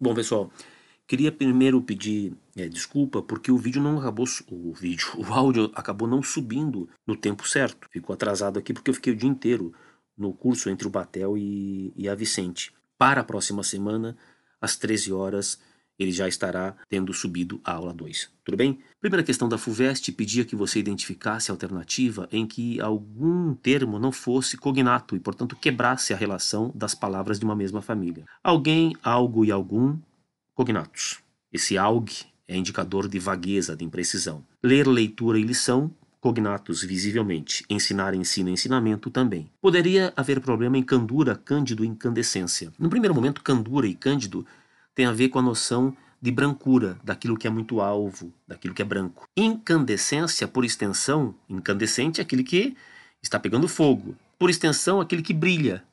Bom, pessoal, queria primeiro pedir é, desculpa porque o vídeo não acabou, o vídeo, o áudio acabou não subindo no tempo certo. Ficou atrasado aqui porque eu fiquei o dia inteiro no curso entre o Batel e, e a Vicente. Para a próxima semana, às 13 horas, ele já estará tendo subido a aula 2. Tudo bem? Primeira questão da FUVEST pedia que você identificasse a alternativa em que algum termo não fosse cognato e, portanto, quebrasse a relação das palavras de uma mesma família. Alguém, algo e algum, cognatos. Esse alg é indicador de vagueza, de imprecisão. Ler, leitura e lição, cognatos visivelmente. Ensinar, ensino, ensinamento também. Poderia haver problema em candura, cândido e incandescência. No primeiro momento, candura e cândido tem a ver com a noção de brancura, daquilo que é muito alvo, daquilo que é branco. Incandescência, por extensão, incandescente é aquele que está pegando fogo. Por extensão, aquele que brilha.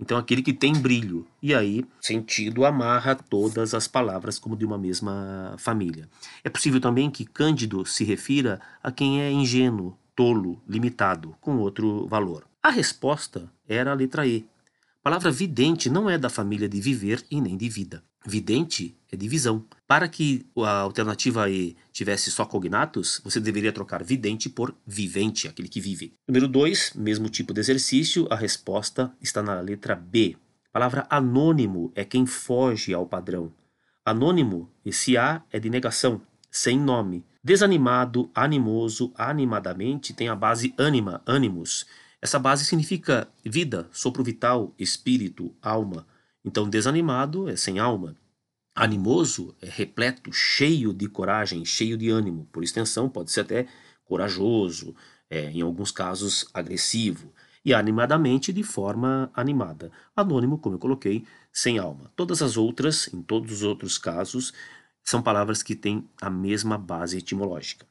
Então, aquele que tem brilho. E aí, sentido amarra todas as palavras como de uma mesma família. É possível também que Cândido se refira a quem é ingênuo, tolo, limitado, com outro valor. A resposta era a letra E. A palavra vidente não é da família de viver e nem de vida. Vidente é divisão. Para que a alternativa E tivesse só cognatos, você deveria trocar vidente por vivente, aquele que vive. Número 2, mesmo tipo de exercício, a resposta está na letra B. A palavra anônimo é quem foge ao padrão. Anônimo, esse A é de negação, sem nome. Desanimado, animoso, animadamente tem a base ânima, ânimos. Essa base significa vida, sopro vital, espírito, alma. Então, desanimado é sem alma. Animoso é repleto, cheio de coragem, cheio de ânimo. Por extensão, pode ser até corajoso, é, em alguns casos agressivo. E animadamente, de forma animada. Anônimo, como eu coloquei, sem alma. Todas as outras, em todos os outros casos, são palavras que têm a mesma base etimológica.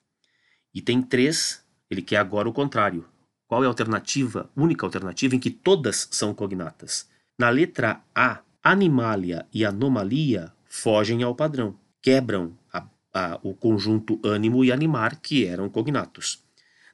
E tem três, ele quer agora o contrário. Qual é a alternativa, única alternativa em que todas são cognatas? Na letra A, animalia e anomalia fogem ao padrão, quebram a, a, o conjunto ânimo e animar, que eram cognatos.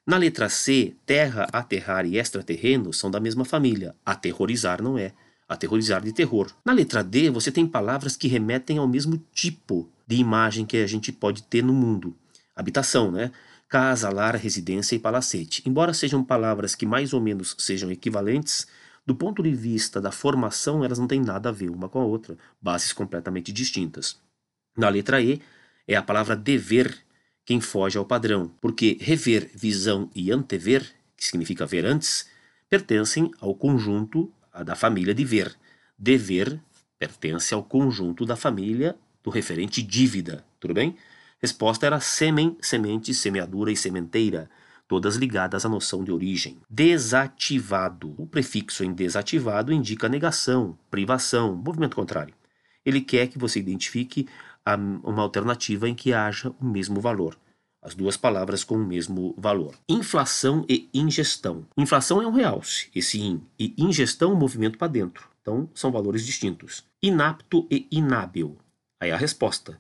Na letra C, terra, aterrar e extraterreno são da mesma família. Aterrorizar não é. Aterrorizar de terror. Na letra D, você tem palavras que remetem ao mesmo tipo de imagem que a gente pode ter no mundo. Habitação, né? Casa, lar, residência e palacete. Embora sejam palavras que mais ou menos sejam equivalentes, do ponto de vista da formação, elas não têm nada a ver uma com a outra, bases completamente distintas. Na letra E, é a palavra dever quem foge ao padrão, porque rever, visão e antever, que significa ver antes, pertencem ao conjunto da família de ver. Dever pertence ao conjunto da família do referente dívida, tudo bem? Resposta era sêmen, semente, semeadura e sementeira todas ligadas à noção de origem. Desativado. O prefixo em desativado indica negação, privação, movimento contrário. Ele quer que você identifique uma alternativa em que haja o mesmo valor. As duas palavras com o mesmo valor. Inflação e ingestão. Inflação é um realce, esse in, e ingestão um movimento para dentro. Então, são valores distintos. Inapto e inábil. Aí a resposta.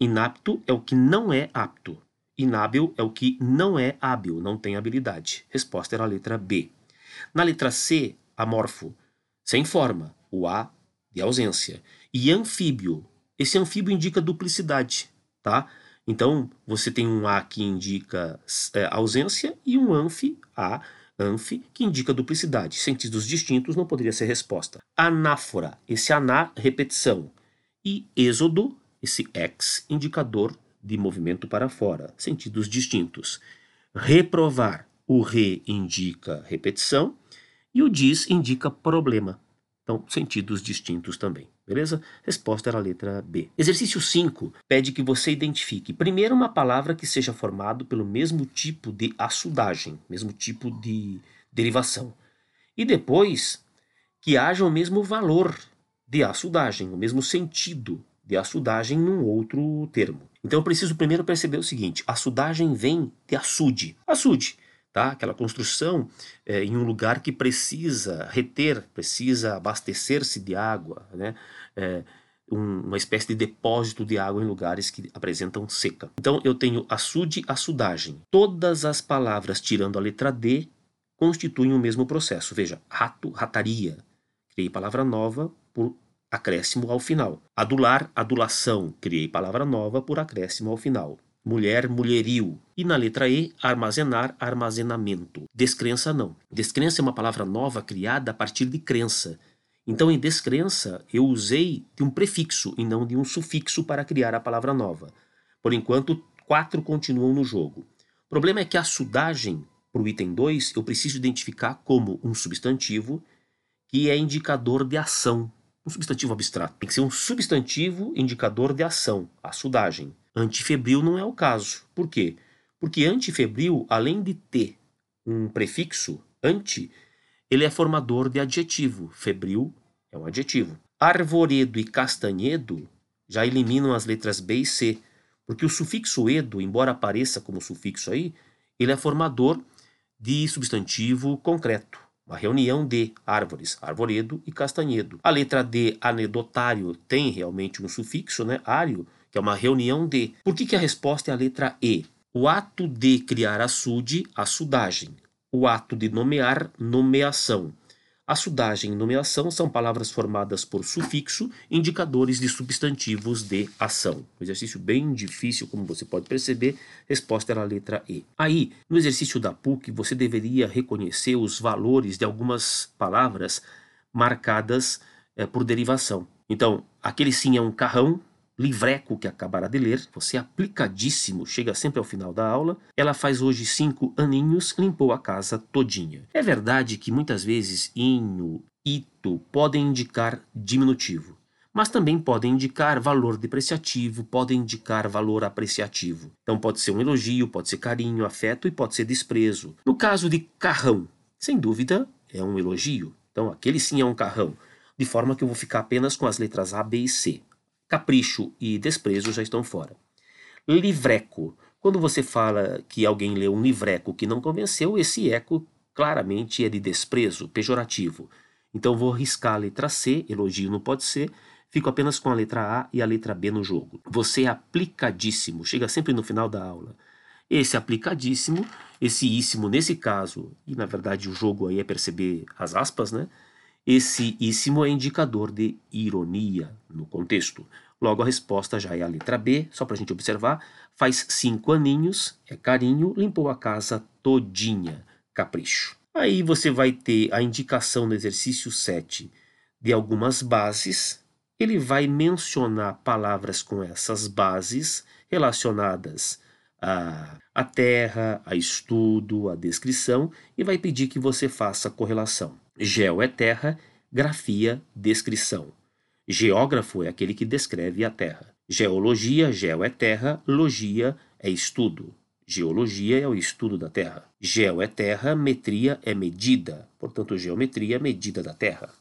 Inapto é o que não é apto. Inábil é o que não é hábil, não tem habilidade. Resposta era a letra B. Na letra C, amorfo, sem forma, o A de ausência. E anfíbio, esse anfíbio indica duplicidade, tá? Então, você tem um A que indica é, ausência e um anfi, A, anfi, que indica duplicidade. Sentidos distintos não poderia ser resposta. Anáfora, esse aná, repetição. E êxodo, esse ex, indicador de movimento para fora, sentidos distintos. Reprovar, o re indica repetição e o diz indica problema. Então, sentidos distintos também. Beleza? Resposta era a letra B. Exercício 5 pede que você identifique primeiro uma palavra que seja formado pelo mesmo tipo de assudagem, mesmo tipo de derivação. E depois que haja o mesmo valor de assudagem, o mesmo sentido de açudagem num outro termo. Então eu preciso primeiro perceber o seguinte: açudagem vem de açude. Açude, tá? Aquela construção é, em um lugar que precisa reter, precisa abastecer-se de água, né? É, um, uma espécie de depósito de água em lugares que apresentam seca. Então eu tenho açude, açudagem. Todas as palavras tirando a letra D constituem o mesmo processo. Veja, rato, rataria. Criei palavra nova por acréscimo ao final. Adular, adulação. Criei palavra nova por acréscimo ao final. Mulher, mulherio. E na letra E, armazenar, armazenamento. Descrença não. Descrença é uma palavra nova criada a partir de crença. Então, em descrença, eu usei de um prefixo e não de um sufixo para criar a palavra nova. Por enquanto, quatro continuam no jogo. O problema é que a sudagem, para o item 2, eu preciso identificar como um substantivo que é indicador de ação. Um substantivo abstrato. Tem que ser um substantivo indicador de ação, a sudagem. Antifebril não é o caso. Por quê? Porque antifebril, além de ter um prefixo, anti, ele é formador de adjetivo. Febril é um adjetivo. Arvoredo e castanhedo já eliminam as letras B e C, porque o sufixo edo, embora apareça como sufixo aí, ele é formador de substantivo concreto. Uma reunião de árvores, arvoredo e castanhedo. A letra D, anedotário, tem realmente um sufixo, né? Ário, que é uma reunião de. Por que, que a resposta é a letra E? O ato de criar açude, açudagem o ato de nomear, nomeação. A sudagem e nomeação são palavras formadas por sufixo, indicadores de substantivos de ação. Um exercício bem difícil, como você pode perceber, resposta era a letra E. Aí, no exercício da PUC, você deveria reconhecer os valores de algumas palavras marcadas é, por derivação. Então, aquele sim é um carrão, livreco que acabará de ler, você é aplicadíssimo, chega sempre ao final da aula. Ela faz hoje cinco aninhos, limpou a casa todinha. É verdade que muitas vezes inho, ito podem indicar diminutivo, mas também podem indicar valor depreciativo, podem indicar valor apreciativo. Então pode ser um elogio, pode ser carinho, afeto e pode ser desprezo. No caso de carrão, sem dúvida, é um elogio. Então aquele sim é um carrão. De forma que eu vou ficar apenas com as letras A, B e C capricho e desprezo já estão fora. Livreco. Quando você fala que alguém leu um livreco que não convenceu, esse eco claramente é de desprezo, pejorativo. Então vou riscar a letra C, elogio não pode ser, fico apenas com a letra A e a letra B no jogo. Você é aplicadíssimo, chega sempre no final da aula. Esse aplicadíssimo, esse íssimo nesse caso, e na verdade o jogo aí é perceber as aspas, né? Esse íssimo é indicador de ironia no contexto. Logo, a resposta já é a letra B, só para a gente observar. Faz cinco aninhos, é carinho, limpou a casa todinha, capricho. Aí você vai ter a indicação no exercício 7 de algumas bases. Ele vai mencionar palavras com essas bases relacionadas a, a terra, a estudo, a descrição e vai pedir que você faça correlação. Geo é terra, grafia, descrição. Geógrafo é aquele que descreve a terra. Geologia, geo é terra, logia é estudo. Geologia é o estudo da terra. Geo é terra, metria é medida. Portanto, geometria é medida da terra.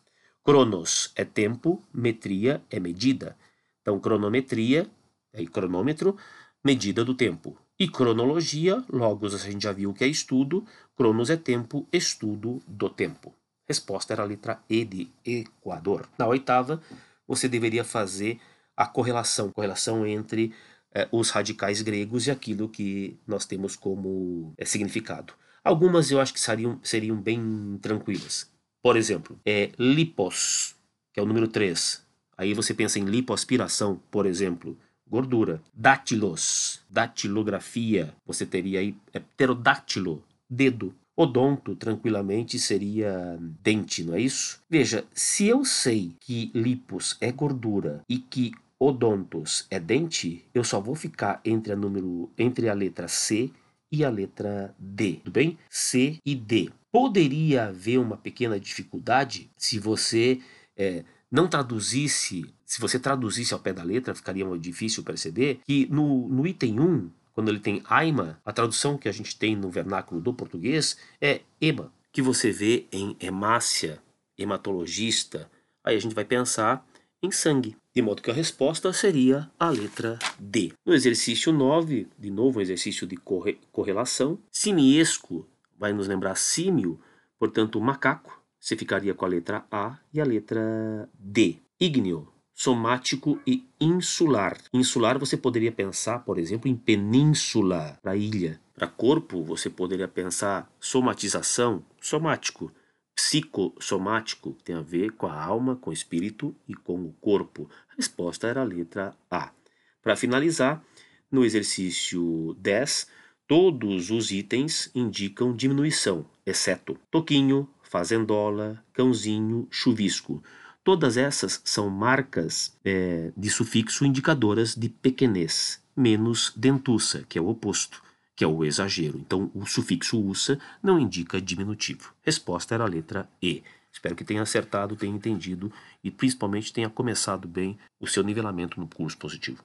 Cronos é tempo, metria é medida. Então, cronometria é cronômetro, medida do tempo. E cronologia, logos a gente já viu que é estudo, cronos é tempo, estudo do tempo. Resposta era a letra E de Equador. Na oitava, você deveria fazer a correlação, correlação entre eh, os radicais gregos e aquilo que nós temos como eh, significado. Algumas eu acho que seriam, seriam bem tranquilas. Por exemplo, é lipos, que é o número 3. Aí você pensa em lipoaspiração, por exemplo, gordura. Dátilos, datilografia, você teria aí é pterodátilo, dedo. Odonto, tranquilamente, seria dente, não é isso? Veja, se eu sei que lipos é gordura e que odontos é dente, eu só vou ficar entre a, número, entre a letra C e a letra D, tudo bem? C e D. Poderia haver uma pequena dificuldade se você é, não traduzisse, se você traduzisse ao pé da letra, ficaria difícil perceber que no, no item 1 quando ele tem aima, a tradução que a gente tem no vernáculo do português é ema, que você vê em hemácia, hematologista. Aí a gente vai pensar em sangue. De modo que a resposta seria a letra D. No exercício 9, de novo um exercício de corre correlação, simiesco vai nos lembrar símio, portanto macaco, você ficaria com a letra A e a letra D. Ígneo, somático e insular. Insular você poderia pensar, por exemplo, em península, para ilha. Para corpo, você poderia pensar somatização, somático. psicossomático, tem a ver com a alma, com o espírito e com o corpo. A resposta era a letra A. Para finalizar, no exercício 10, todos os itens indicam diminuição, exceto toquinho, fazendola, cãozinho, chuvisco. Todas essas são marcas é, de sufixo indicadoras de pequenez, menos dentuça, que é o oposto, que é o exagero. Então, o sufixo usa não indica diminutivo. Resposta era a letra E. Espero que tenha acertado, tenha entendido e principalmente tenha começado bem o seu nivelamento no curso positivo.